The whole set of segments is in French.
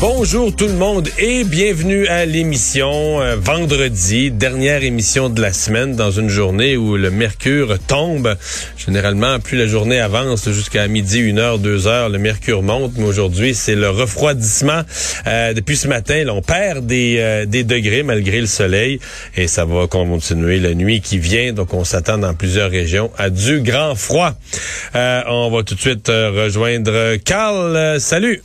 Bonjour tout le monde et bienvenue à l'émission euh, vendredi, dernière émission de la semaine dans une journée où le mercure tombe. Généralement, plus la journée avance jusqu'à midi, une heure, deux heures, le mercure monte. Mais aujourd'hui, c'est le refroidissement. Euh, depuis ce matin, on perd des, euh, des degrés malgré le soleil et ça va continuer la nuit qui vient. Donc, on s'attend dans plusieurs régions à du grand froid. on va tout de suite rejoindre Carl. salut.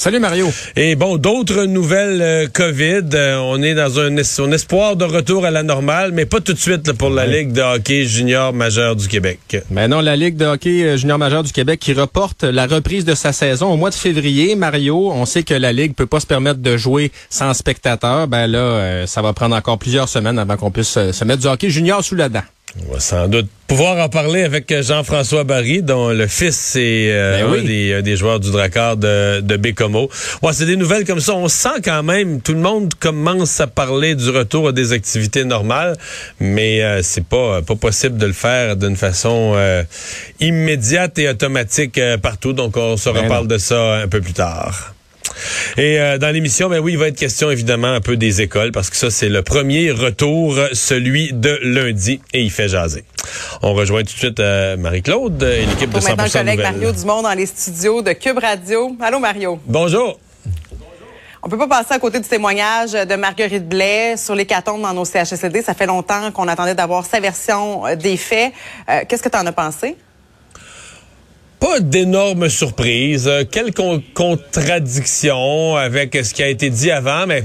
Salut Mario. Et bon, d'autres nouvelles euh, COVID. Euh, on est dans un, espoir de retour à la normale, mais pas tout de suite pour la Ligue de hockey junior majeur du Québec. Mais non, la Ligue de hockey euh, junior majeur du Québec qui reporte la reprise de sa saison au mois de février. Mario, on sait que la Ligue peut pas se permettre de jouer sans spectateurs. Ben là, ça va prendre encore plusieurs semaines avant qu'on puisse se mettre du hockey junior sous la dent. On va sans doute pouvoir en parler avec Jean-François Barry, dont le fils est euh, ben un des, joueurs du Drakkar de, de Bécomo. Ouais, c'est des nouvelles comme ça. On sent quand même, tout le monde commence à parler du retour à des activités normales, mais euh, c'est pas pas possible de le faire d'une façon euh, immédiate et automatique partout. Donc, on se ben reparle de ça un peu plus tard. Et euh, dans l'émission, ben oui, il va être question évidemment un peu des écoles parce que ça c'est le premier retour, celui de lundi, et il fait jaser. On rejoint tout de suite euh, Marie-Claude et l'équipe de 100% maintenant, collègue Mario Dumont dans les studios de Cube Radio. Allô Mario? Bonjour. On peut pas passer à côté du témoignage de Marguerite Blais sur l'hécatombe dans nos CHSLD. Ça fait longtemps qu'on attendait d'avoir sa version euh, des faits. Qu'est-ce que tu en as pensé? Pas d'énormes surprises, quelques contradictions avec ce qui a été dit avant, mais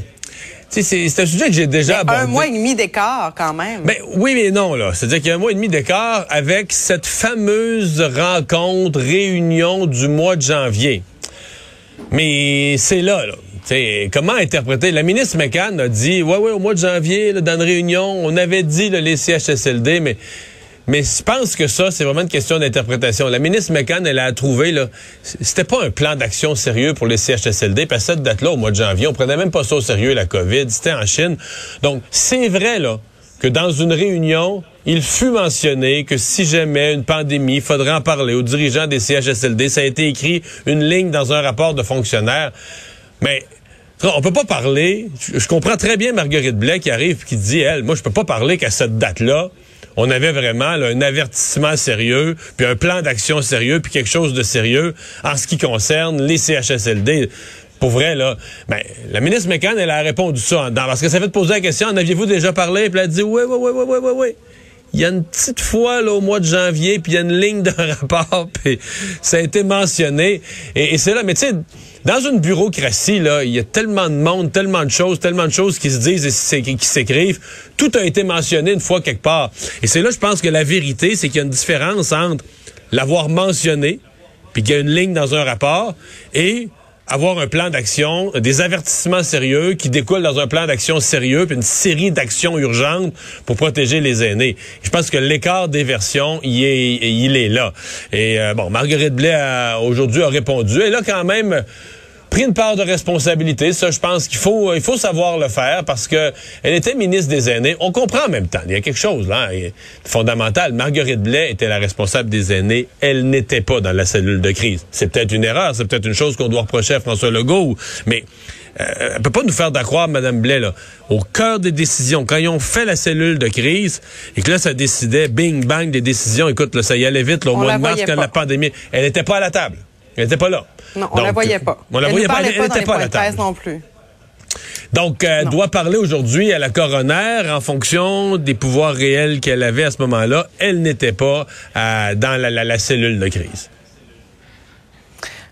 c'est un sujet que j'ai déjà abordé. Un mois et demi d'écart, quand même. Ben, oui, mais non, là. C'est-à-dire qu'il y a un mois et demi d'écart avec cette fameuse rencontre, réunion du mois de janvier. Mais c'est là, là. comment interpréter? La ministre McCann a dit, ouais, ouais, au mois de janvier, dans une réunion, on avait dit les CHSLD, mais mais je pense que ça, c'est vraiment une question d'interprétation. La ministre McCann, elle a trouvé, là, c'était pas un plan d'action sérieux pour les CHSLD, parce que cette date-là, au mois de janvier, on prenait même pas ça au sérieux, la COVID, c'était en Chine. Donc, c'est vrai, là, que dans une réunion, il fut mentionné que si jamais une pandémie, il faudrait en parler aux dirigeants des CHSLD. Ça a été écrit une ligne dans un rapport de fonctionnaire. Mais on peut pas parler. Je comprends très bien Marguerite Blais qui arrive et qui dit, elle, moi, je peux pas parler qu'à cette date-là, on avait vraiment un avertissement sérieux, puis un plan d'action sérieux, puis quelque chose de sérieux en ce qui concerne les CHSLD. Pour vrai, là, ben, la ministre McCann, elle a répondu ça. Dans, parce que ça fait poser la question, en aviez-vous déjà parlé? Puis elle a dit, oui, oui, oui, oui, oui, oui. Il y a une petite fois là, au mois de janvier, puis il y a une ligne de rapport, puis ça a été mentionné. Et, c'est là, mais tu sais, dans une bureaucratie, là, il y a tellement de monde, tellement de choses, tellement de choses qui se disent et qui s'écrivent. Tout a été mentionné une fois quelque part. Et c'est là, je pense que la vérité, c'est qu'il y a une différence entre l'avoir mentionné, puis qu'il y a une ligne dans un rapport, et avoir un plan d'action, des avertissements sérieux qui découlent dans un plan d'action sérieux, puis une série d'actions urgentes pour protéger les aînés. Je pense que l'écart des versions, il est, il est là. Et euh, bon, Marguerite Blais aujourd'hui a répondu. Elle a quand même pris une part de responsabilité. Ça, je pense qu'il faut, il faut savoir le faire parce que elle était ministre des aînés. On comprend en même temps. Il y a quelque chose là fondamental. Marguerite Blais était la responsable des aînés. Elle n'était pas dans la cellule de crise. C'est peut-être une erreur. C'est peut-être une chose qu'on doit reprocher à François Legault. Mais euh, elle peut pas nous faire d'accroire, Mme Blais, là, au cœur des décisions. Quand ils ont fait la cellule de crise et que là, ça décidait, bing, bang, des décisions. Écoute, là, ça y allait vite, là, au mois de mars, quand la pandémie, elle n'était pas à la table. Elle n'était pas là. Non, on ne la voyait pas. On la voyait pas. Elle n'était pas à la table. non plus. Donc, elle doit parler aujourd'hui à la coroner en fonction des pouvoirs réels qu'elle avait à ce moment-là. Elle n'était pas euh, dans la, cellule de crise.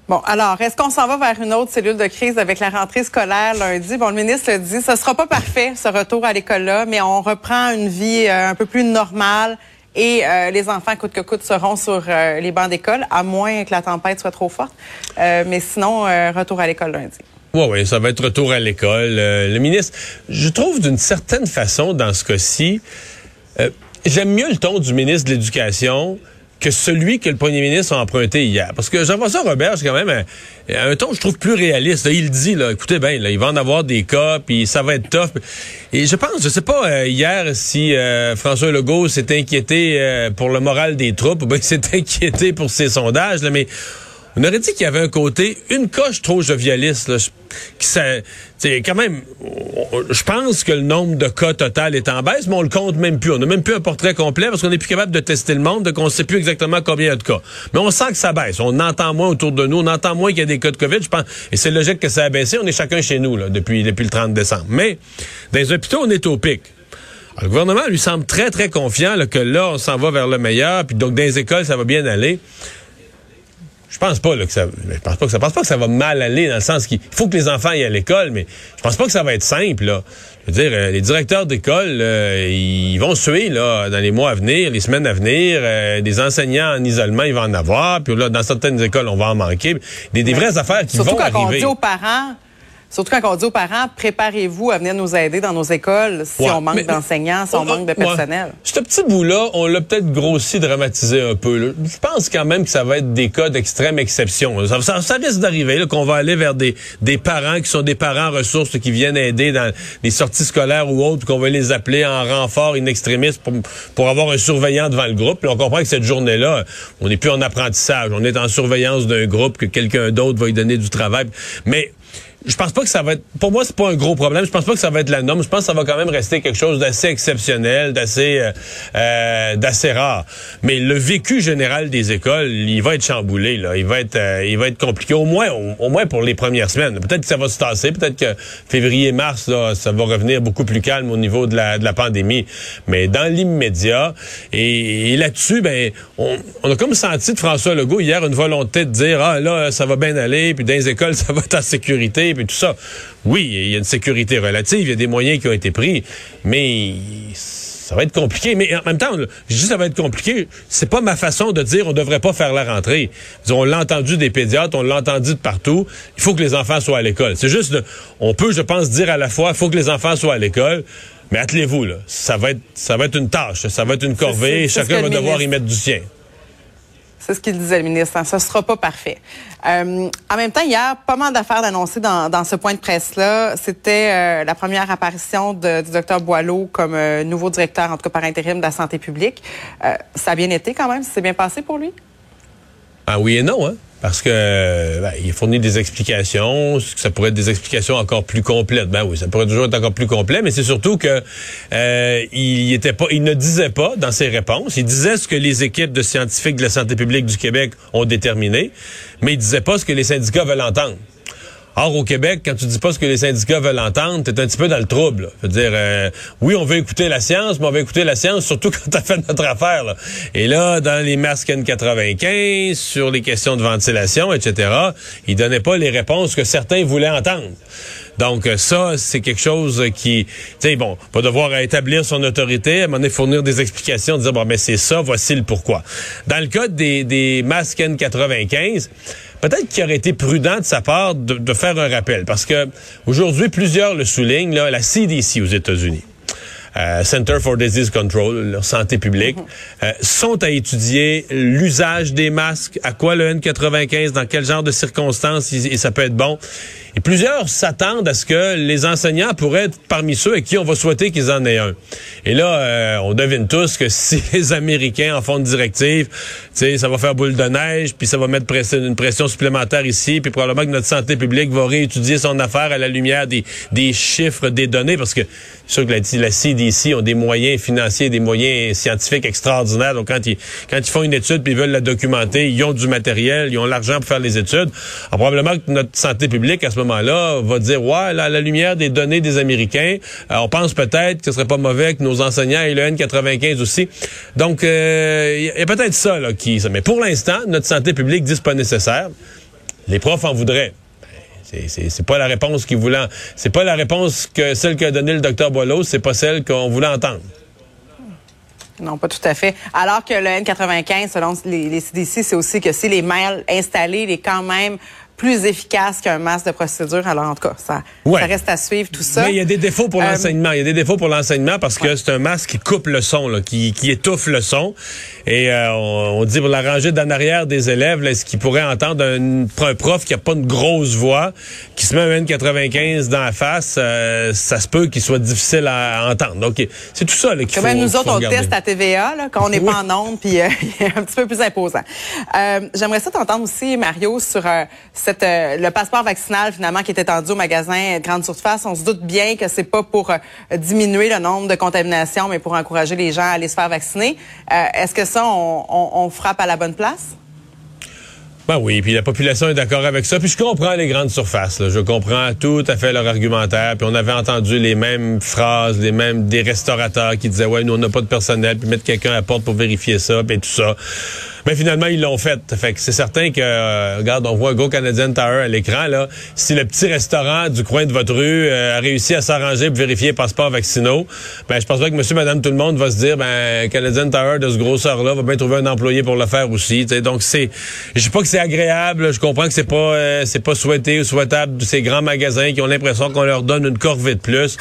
Bon, alors, est-ce qu'on s'en va vers une autre cellule de crise avec la rentrée scolaire lundi? Bon, le ministre le dit, ce sera pas parfait, ce retour à l'école-là, mais on reprend une vie euh, un peu plus normale et euh, les enfants, coûte que coûte, seront sur euh, les bancs d'école, à moins que la tempête soit trop forte. Euh, mais sinon, retour à l'école lundi. Oui, oui, ça va être retour à l'école. le ministre, je trouve d'une certaine façon, dans ce cas-ci, j'aime mieux le ton du ministre de l'Éducation que celui que le premier ministre a emprunté hier. Parce que Jean-François Robert, c'est quand même un, un, ton, je trouve, plus réaliste. il dit, là, écoutez bien, là, il va en avoir des cas, puis ça va être tough. Et je pense, je sais pas euh, hier si euh, François Legault s'est inquiété euh, pour le moral des troupes, ou bien s'est inquiété pour ses sondages, là, mais on aurait dit qu'il y avait un côté, une coche trop jovialiste. Là, qui c'est quand même, je pense que le nombre de cas total est en baisse, mais on le compte même plus. On n'a même plus un portrait complet parce qu'on n'est plus capable de tester le monde, donc on ne sait plus exactement combien il y a de cas. Mais on sent que ça baisse. On entend moins autour de nous, on entend moins qu'il y a des cas de COVID, je pense. Et c'est logique que ça a baissé. On est chacun chez nous là, depuis, depuis le 30 décembre. Mais dans les hôpitaux, on est au pic. le gouvernement lui semble très, très confiant que là, on s'en va vers le meilleur, puis donc dans les écoles, ça va bien aller. Je pense pas là, que ça. Je pense pas que ça. pense pas que ça va mal aller dans le sens qu'il faut que les enfants aillent à l'école, mais je pense pas que ça va être simple. Là. Je veux dire, euh, les directeurs d'école, euh, ils vont suer là dans les mois à venir, les semaines à venir. Euh, des enseignants en isolement, ils vont en avoir. Puis là, dans certaines écoles, on va en manquer. Des, des vraies affaires qui vont arriver. Surtout quand on dit aux parents Surtout quand on dit aux parents, préparez-vous à venir nous aider dans nos écoles si on manque d'enseignants, si on, manque de personnel. Ouais. Ce petit bout-là, on l'a peut-être grossi, dramatisé un peu. Je pense quand même que ça va être des cas d'extrême exception. Ça, ça, risque d'arriver qu'on va aller vers des, des parents qui sont des parents ressources qui viennent aider dans les sorties scolaires ou autres, qu'on va les appeler en renfort in extremis pour, pour avoir un surveillant devant le groupe. Puis on comprend que cette journée-là, on n'est plus en apprentissage. On est en surveillance d'un groupe, que quelqu'un d'autre va y donner du travail. Mais je pense pas que ça va être. Pour moi, c'est pas un gros problème. Je pense pas que ça va être la norme. Je pense que ça va quand même rester quelque chose d'assez exceptionnel, d'assez, euh, euh d'assez rare. Mais le vécu général des écoles, il va être chamboulé. Là, il va être, euh, il va être compliqué. Au moins, au, moins pour les premières semaines. Peut-être que ça va se tasser. Peut-être que février-mars, ça va revenir beaucoup plus calme au niveau de la, de la pandémie. Mais dans l'immédiat, et, là-dessus, ben, on, on, a comme senti de François Legault hier une volonté de dire ah là, ça va bien aller, puis dans les écoles, ça va être en sécurité et tout ça. Oui, il y a une sécurité relative, il y a des moyens qui ont été pris, mais ça va être compliqué. Mais en même temps, je dis ça va être compliqué. C'est pas ma façon de dire on devrait pas faire la rentrée. On l'a entendu des pédiatres, on l'a entendu de partout. Il faut que les enfants soient à l'école. C'est juste, on peut, je pense, dire à la fois, il faut que les enfants soient à l'école. Mais attelez-vous, là. Ça va être, ça va être une tâche, ça va être une corvée. Chacun va devoir y mettre du sien. C'est ce qu'il disait, le ministre. Ça ne sera pas parfait. Euh, en même temps, il y a pas mal d'affaires d'annoncer dans, ce point de presse-là. C'était euh, la première apparition du docteur Boileau comme euh, nouveau directeur, en tout cas par intérim, de la santé publique. ça a bien été quand même? C'est bien passé pour lui? Ah oui et non, hein? parce que ben, il fournit des explications, ça pourrait être des explications encore plus complètes. Ben oui, ça pourrait toujours être encore plus complet, mais c'est surtout que euh, il était pas, il ne disait pas dans ses réponses, il disait ce que les équipes de scientifiques de la santé publique du Québec ont déterminé, mais il disait pas ce que les syndicats veulent entendre. Or, au Québec, quand tu dis pas ce que les syndicats veulent entendre, t'es un petit peu dans le trouble. Là. dire, euh, oui, on veut écouter la science, mais on veut écouter la science surtout quand t'as fait notre affaire. Là. Et là, dans les masques N95, sur les questions de ventilation, etc., ils donnaient pas les réponses que certains voulaient entendre. Donc ça, c'est quelque chose qui, tu sais, bon, va devoir établir son autorité, à un moment donné, fournir des explications, dire, bon, mais c'est ça, voici le pourquoi. Dans le cas des, des masques N95, peut-être qu'il aurait été prudent de sa part de, faire un rappel, parce que aujourd'hui, plusieurs le soulignent, là, la CDC aux États-Unis. Euh, Center for Disease Control, leur santé publique, mhm. euh, sont à étudier l'usage des masques, à quoi le N95, dans quel genre de circonstances? Et ça peut être bon. Et plusieurs s'attendent à ce que les enseignants pourraient être parmi ceux à qui on va souhaiter qu'ils en aient un. Et là, euh, on devine tous que si les Américains en font une directive, ça va faire boule de neige, puis ça va mettre une pression supplémentaire ici, puis probablement que notre santé publique va réétudier son affaire à la lumière des, des chiffres, des données, parce que sûr que la, la CDC ont des moyens financiers, des moyens scientifiques extraordinaires. Donc quand ils, quand ils font une étude puis ils veulent la documenter, ils ont du matériel, ils ont l'argent pour faire les études. Alors, probablement que notre santé publique à ce moment-là va dire ouais, là, à la lumière des données des Américains, euh, on pense peut-être que ce serait pas mauvais que nos enseignants aient le N95 aussi. Donc il euh, y a, peut-être ça là qui. Mais pour l'instant, notre santé publique dit pas nécessaire. Les profs en voudraient. C'est pas la réponse qu'ils voulaient. C'est pas la réponse que celle qu'a donnée le docteur Boileau, c'est pas celle qu'on voulait entendre. Non, pas tout à fait. Alors que le N95, selon les, CDC, c'est aussi que si les mails installés, il est quand même plus efficace qu'un masque de procédure. Alors, en tout cas, ça, Ouais. ça reste à suivre tout ça. Mais il y a des défauts pour Euh, l'enseignement. Il y a des défauts pour l'enseignement parce que c'est un masque qui coupe le son, là, qui, qui étouffe le son. Et euh, on, on dit pour la rangée d'en arrière des élèves, est-ce qu'ils pourraient entendre un, un prof qui a pas une grosse voix, qui se met un N95 dans la face, euh, ça se peut qu'il soit difficile à entendre. Donc, c'est tout ça là, qu'il faut même, nous autres, on regarder. teste à TVA, là, quand on n'est Oui. pas en onde, puis il est un petit peu plus imposant. J'aimerais ça t'entendre aussi, Mario, sur euh, le passeport vaccinal, finalement, qui est étendu au magasin de grande surface. On se doute bien que c'est pas pour euh, diminuer le nombre de contaminations, mais pour encourager les gens à aller se faire vacciner. Euh, Est-ce que ça, on, frappe à la bonne place? Ben oui, puis la population est d'accord avec ça. Puis je comprends les grandes surfaces. Je comprends tout à fait leur argumentaire. Puis on avait entendu les mêmes phrases, les mêmes des restaurateurs qui disaient ouais, nous on n'a pas de personnel, puis mettre quelqu'un à la porte pour vérifier ça, puis tout ça. Mais finalement ils l'ont fait. Fait que c'est certain que euh, regarde, on voit Go Canadian Tower à l'écran là. Si le petit restaurant du coin de votre rue euh, a réussi à s'arranger pour vérifier les passeports vaccinaux, ben je pense pas que Monsieur, Madame, tout le monde va se dire ben Canadian Tower de ce grosseur là va bien trouver un employé pour le faire aussi. Donc c'est, je sais pas que c'est agréable. Je comprends que c'est pas euh, c'est pas souhaité ou souhaitable de ces grands magasins qui ont l'impression qu'on leur donne une corvée de plus.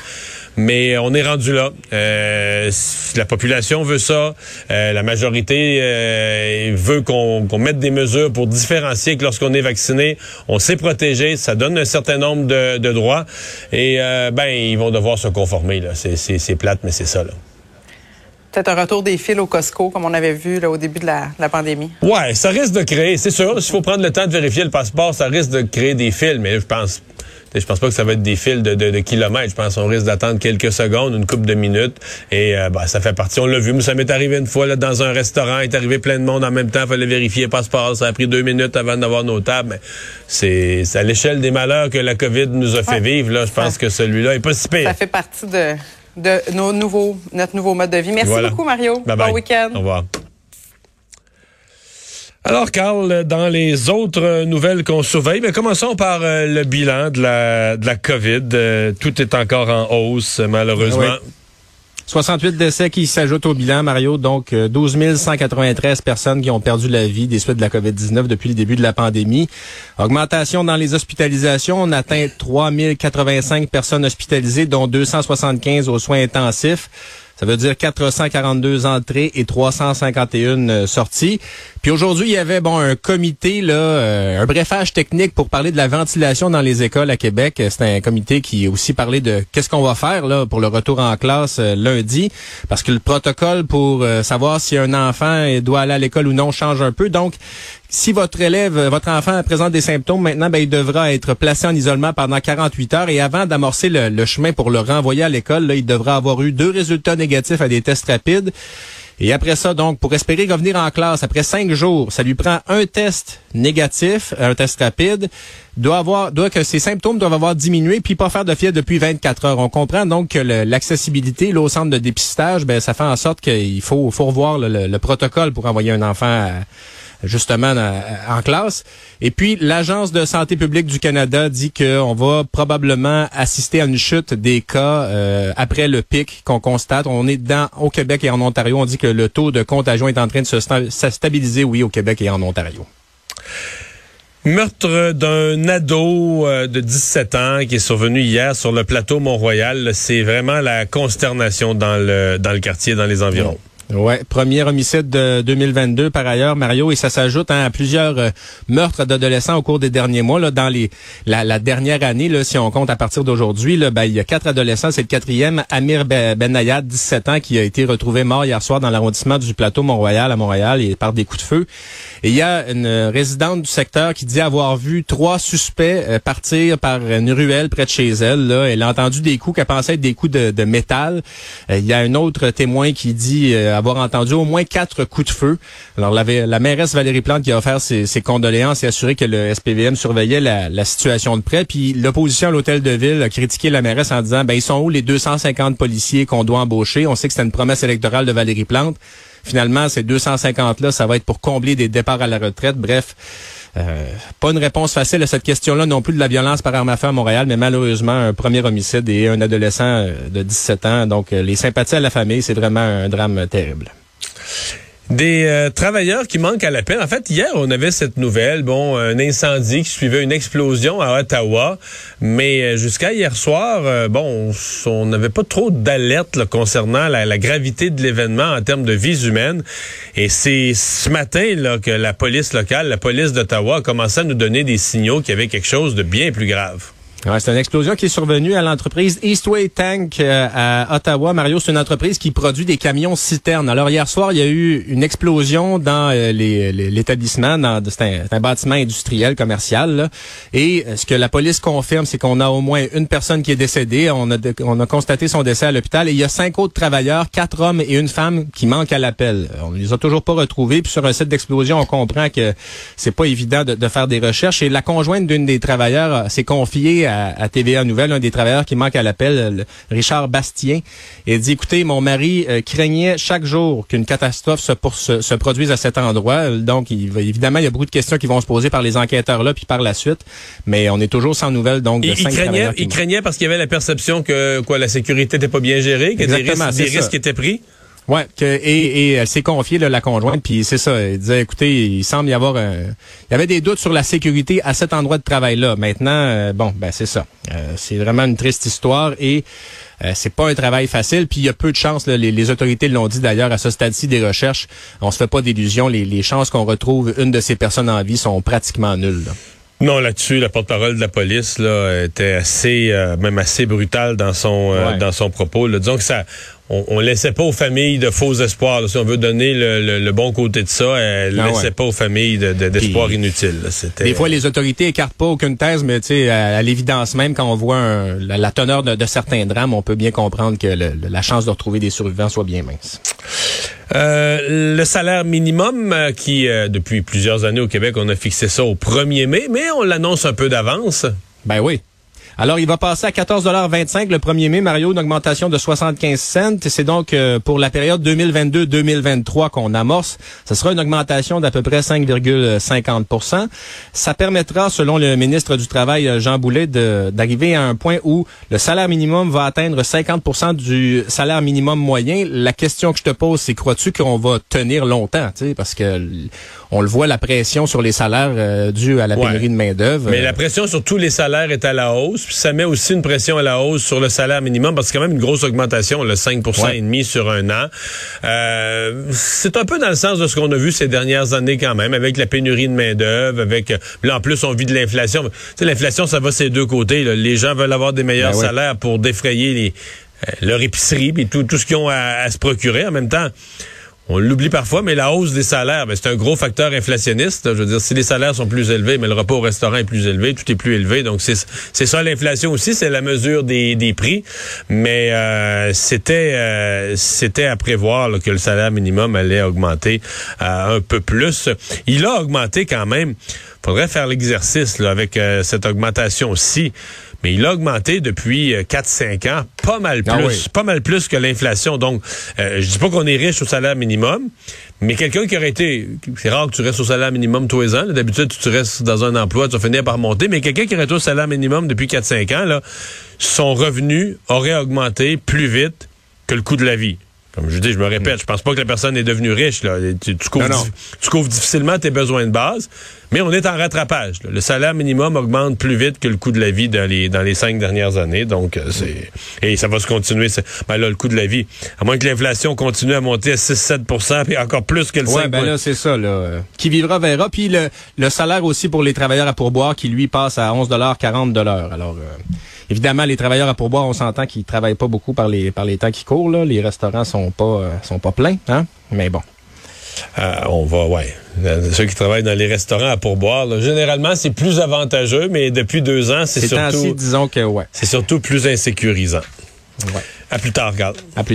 Mais on est rendu là. Euh, la population veut ça. Euh, la majorité euh, veut qu'on mette des mesures pour différencier que lorsqu'on est vacciné, on s'est protégé. Ça donne un certain nombre de, de droits. Et euh, ben ils vont devoir se conformer. C'est- plate, mais c'est ça. Là. Peut-être un retour des fils au Costco, comme on avait vu là, au début de la, de la pandémie. Ouais, ça risque de créer, c'est sûr. S'il faut prendre le temps de vérifier le passeport, ça risque de créer des fils, mais je pense. Je pense pas que ça va être des fils de, de, de kilomètres. Je pense qu'on risque d'attendre quelques secondes, une couple de minutes. Et euh, ben, ça fait partie. On l'a vu. Moi, ça m'est arrivé une fois là, dans un restaurant. Il est arrivé plein de monde en même temps. fallait vérifier le passeport. Ça a pris deux minutes avant d'avoir nos tables. Mais c'est à l'échelle des malheurs que la COVID nous a fait Ouais. vivre. Là, je pense Ça- que celui-là est pas si pire. Ça fait partie de, de nos nouveaux, notre nouveau mode de vie. Merci Voilà. beaucoup, Mario. Bye bon week-end. Au revoir. Alors, Carl, dans les autres euh, nouvelles qu'on surveille, mais commençons par euh, le bilan de la, de la COVID. Euh, tout est encore en hausse, malheureusement. Oui. 68 décès qui s'ajoutent au bilan, Mario. Donc, euh, 12 193 personnes qui ont perdu la vie des suites de la COVID-19 depuis le début de la pandémie. Augmentation dans les hospitalisations. On atteint 3 085 personnes hospitalisées, dont 275 aux soins intensifs. Ça veut dire 442 entrées et 351 euh, sorties. Puis aujourd'hui, il y avait bon un comité là, euh, un brefage technique pour parler de la ventilation dans les écoles à Québec. Euh, C'est un comité qui aussi parlé de qu'est-ce qu'on va faire là pour le retour en classe euh, lundi, parce que le protocole pour savoir si un enfant doit aller à l'école ou non change un peu. Donc, si votre élève, euh, votre enfant présente des symptômes, maintenant, ben, il devra être placé en isolement pendant 48 heures et avant d'amorcer le, chemin pour le renvoyer à l'école, il devra avoir eu deux résultats négatifs à des tests rapides. Et après ça, donc, pour espérer revenir en classe, après cinq jours, ça lui prend un test négatif, un test rapide, doit avoir, doit que ses symptômes doivent avoir diminué, puis pas faire de fièvre depuis 24 heures. On comprend donc que l'accessibilité au centre de dépistage, ben, ça fait en sorte qu'il faut, faut revoir le, le- le protocole pour envoyer un enfant à- justement dans- en classe. Et puis, l'Agence de santé publique du Canada dit qu'on va probablement assister à une chute des cas euh, après le pic qu'on constate. On est dans au Québec et en Ontario. On dit que le taux de contagion est en train de se, sta- se stabiliser, oui, au Québec et en Ontario. Meurtre d'un ado euh, de 17 ans qui est survenu hier sur le plateau Mont-Royal. C'est vraiment la consternation dans le, dans le quartier, dans les environs. Ouais, premier homicide de 2022 par ailleurs, Mario, et ça s'ajoute hein, à plusieurs euh, meurtres d'adolescents au cours des derniers mois. Là, dans les la, la dernière année, là, si on compte à partir d'aujourd'hui, ben, il y a quatre adolescents. C'est le quatrième, Amir Ben Benayad, 17 ans, qui a été retrouvé mort hier soir dans l'arrondissement du plateau Mont-Royal à Montréal et par des coups de feu. Et il y a une résidente du secteur qui dit avoir vu trois suspects euh, partir par une ruelle près de chez elle. Là. Elle a entendu des coups qu'elle pensait être des coups de, de métal. Euh, il y a un autre témoin qui dit euh, avoir entendu au moins quatre coups de feu. Alors la, mairesse Valérie Plante qui a offert ses, condoléances et assuré que le SPVM surveillait la, la situation de près. Puis l'opposition à l'hôtel de ville a critiqué la mairesse en disant ben ils sont où les 250 policiers qu'on doit embaucher? On sait que c'était une promesse électorale de Valérie Plante. Finalement, ces 250-là, ça va être pour combler des départs à la retraite. Bref, euh, pas une réponse facile à cette question-là non plus de la violence par arme à feu à Montréal, mais malheureusement, un premier homicide et un adolescent euh, de 17 ans. Donc, euh, les sympathies à la famille, c'est vraiment un drame terrible. Des euh, travailleurs qui manquent à l'appel. En fait, hier, on avait cette nouvelle, bon, un incendie qui suivait une explosion à Ottawa, mais euh, jusqu'à hier soir, euh, bon, on n'avait pas trop d'alerte concernant la, la, gravité de l'événement en termes de vies humaines. Et c'est ce matin là que la police locale, la police d'Ottawa, a commencé à nous donner des signaux qu'il y avait quelque chose de bien plus grave. C'est une explosion qui est survenue à l'entreprise Eastway Tank euh, à Ottawa. Mario, c'est une entreprise qui produit des camions citernes. Alors hier soir, il y a eu une explosion dans euh, l'établissement. C'est un, bâtiment industriel commercial. Là. Et euh, ce que la police confirme, c'est qu'on a au moins une personne qui est décédée. On a, on a constaté son décès à l'hôpital. Et il y a cinq autres travailleurs, quatre hommes et une femme qui manquent à l'appel. On ne les a toujours pas retrouvés. Puis sur un site d'explosion, on comprend que c'est pas évident de, faire des recherches. Et la conjointe d'une des travailleurs s'est confiée TVA Nouvelle, un des travailleurs qui manque à l'appel, Richard Bastien, et dit, écoutez, mon mari euh, craignait chaque jour qu'une catastrophe se, pour, se, produise à cet endroit. Donc, il, évidemment, il y a beaucoup de questions qui vont se poser par les enquêteurs là, puis par la suite. Mais on est toujours sans nouvelles, donc, de il, craignait, il craignait parce qu'il y avait la perception que quoi, la sécurité n'était pas bien gérée, que des risques, des risques étaient pris? Ouais, que, et, et elle s'est confiée la conjointe, puis c'est ça. Elle disait, écoutez, il semble y avoir, un, il y avait des doutes sur la sécurité à cet endroit de travail là. Maintenant, euh, bon, ben c'est ça. Euh, c'est vraiment une triste histoire et euh, c'est pas un travail facile. Puis il y a peu de chances. les, les, autorités l'ont dit d'ailleurs à ce stade-ci des recherches. On se fait pas d'illusions. Les, les chances qu'on retrouve une de ces personnes en vie sont pratiquement nulles. Non, là-dessus, la porte-parole de la police là, était assez, même assez brutale dans son dans son propos. Là. Disons que ça, on, on, laissait pas aux familles de faux espoirs. si on veut donner le, bon côté de ça, elle ah laissait pas aux familles d'espoir de, inutiles. Des fois, les autorités écartent pas aucune thèse, mais à, à l'évidence même, quand on voit la, teneur de, certains drames, on peut bien comprendre que la chance de retrouver des survivants soit bien mince. Euh, le salaire minimum euh, qui, euh, depuis plusieurs années au Québec, on a fixé ça au 1er mai, mais on l'annonce un peu d'avance. Ben oui. Alors, il va passer à 14,25 le 1er mai, Mario, une augmentation de 75 cents. C'est donc euh, pour la période 2022-2023 qu'on amorce. Ce sera une augmentation d'à peu près 5,50% Ça permettra, selon le ministre du Travail, euh, Jean Boulet, d'arriver à un point où le salaire minimum va atteindre 50% du salaire minimum moyen. La question que je te pose, c'est crois-tu qu'on va tenir longtemps? Parce que on le voit, la pression sur les salaires euh, due à la pénurie de main-d'œuvre. Mais la pression sur tous les salaires est à la hausse puis ça met aussi une pression à la hausse sur le salaire minimum parce que c'est quand même une grosse augmentation, le 5% et demi sur un an. Euh, c'est un peu dans le sens de ce qu'on a vu ces dernières années quand même, avec la pénurie de main d'œuvre, avec là en plus on vit de l'inflation. Tu sais, l'inflation ça va ces deux côtés. Les gens veulent avoir des meilleurs ben salaires pour défrayer les, euh, leur épicerie tout, tout ce qu'ils ont à se procurer en même temps. On l'oublie parfois, mais la hausse des salaires, ben, c'est un gros facteur inflationniste. Je veux dire, si les salaires sont plus élevés, mais le repas au restaurant est plus élevé, tout est plus élevé. Donc, c'est ça l'inflation aussi, c'est la mesure des, des prix. Mais euh, c'était euh, c'était à prévoir que le salaire minimum allait augmenter euh, un peu plus. Il a augmenté quand même. Faudrait faire l'exercice avec cette augmentation-ci mais il a augmenté depuis 4-5 euh, ans, pas mal ah plus, pas mal plus que l'inflation. Donc, euh, je dis pas qu'on est riche au salaire minimum, mais quelqu'un qui aurait été, c'est rare que tu restes au salaire minimum tous les ans. D'habitude, tu restes dans un emploi, tu vas finir par monter, mais quelqu'un qui aurait été au salaire minimum depuis 4-5 ans, là, son revenu aurait augmenté plus vite que le coût de la vie. Comme je dis, je me répète, je pense pas que la personne est devenue riche. Là. Tu, couvres, difficilement tes besoins de base, mais on est en rattrapage. Le salaire minimum augmente plus vite que le coût de la vie dans les dans les cinq dernières années. Donc, euh, c'est et ça va se continuer. Ben là, le coût de la vie, à moins que l'inflation continue à monter à 6-7% puis encore plus que le ouais, ben là, c'est ça. Là. Qui vivra verra. Puis le, le salaire aussi pour les travailleurs à pourboire qui, lui, passe à 11,40 Alors... Euh, Évidemment, les travailleurs à pourboire, on s'entend qu'ils travaillent pas beaucoup par les par les temps qui courent. Là. Les restaurants sont pas euh, sont pas pleins, hein? Mais bon. Euh, on va, ouais. Euh, ceux qui travaillent dans les restaurants à pourboire, généralement, c'est plus avantageux, mais depuis deux ans, c'est surtout. disons que ouais. C'est surtout plus insécurisant. Ouais. À plus tard, regarde. À plus tard.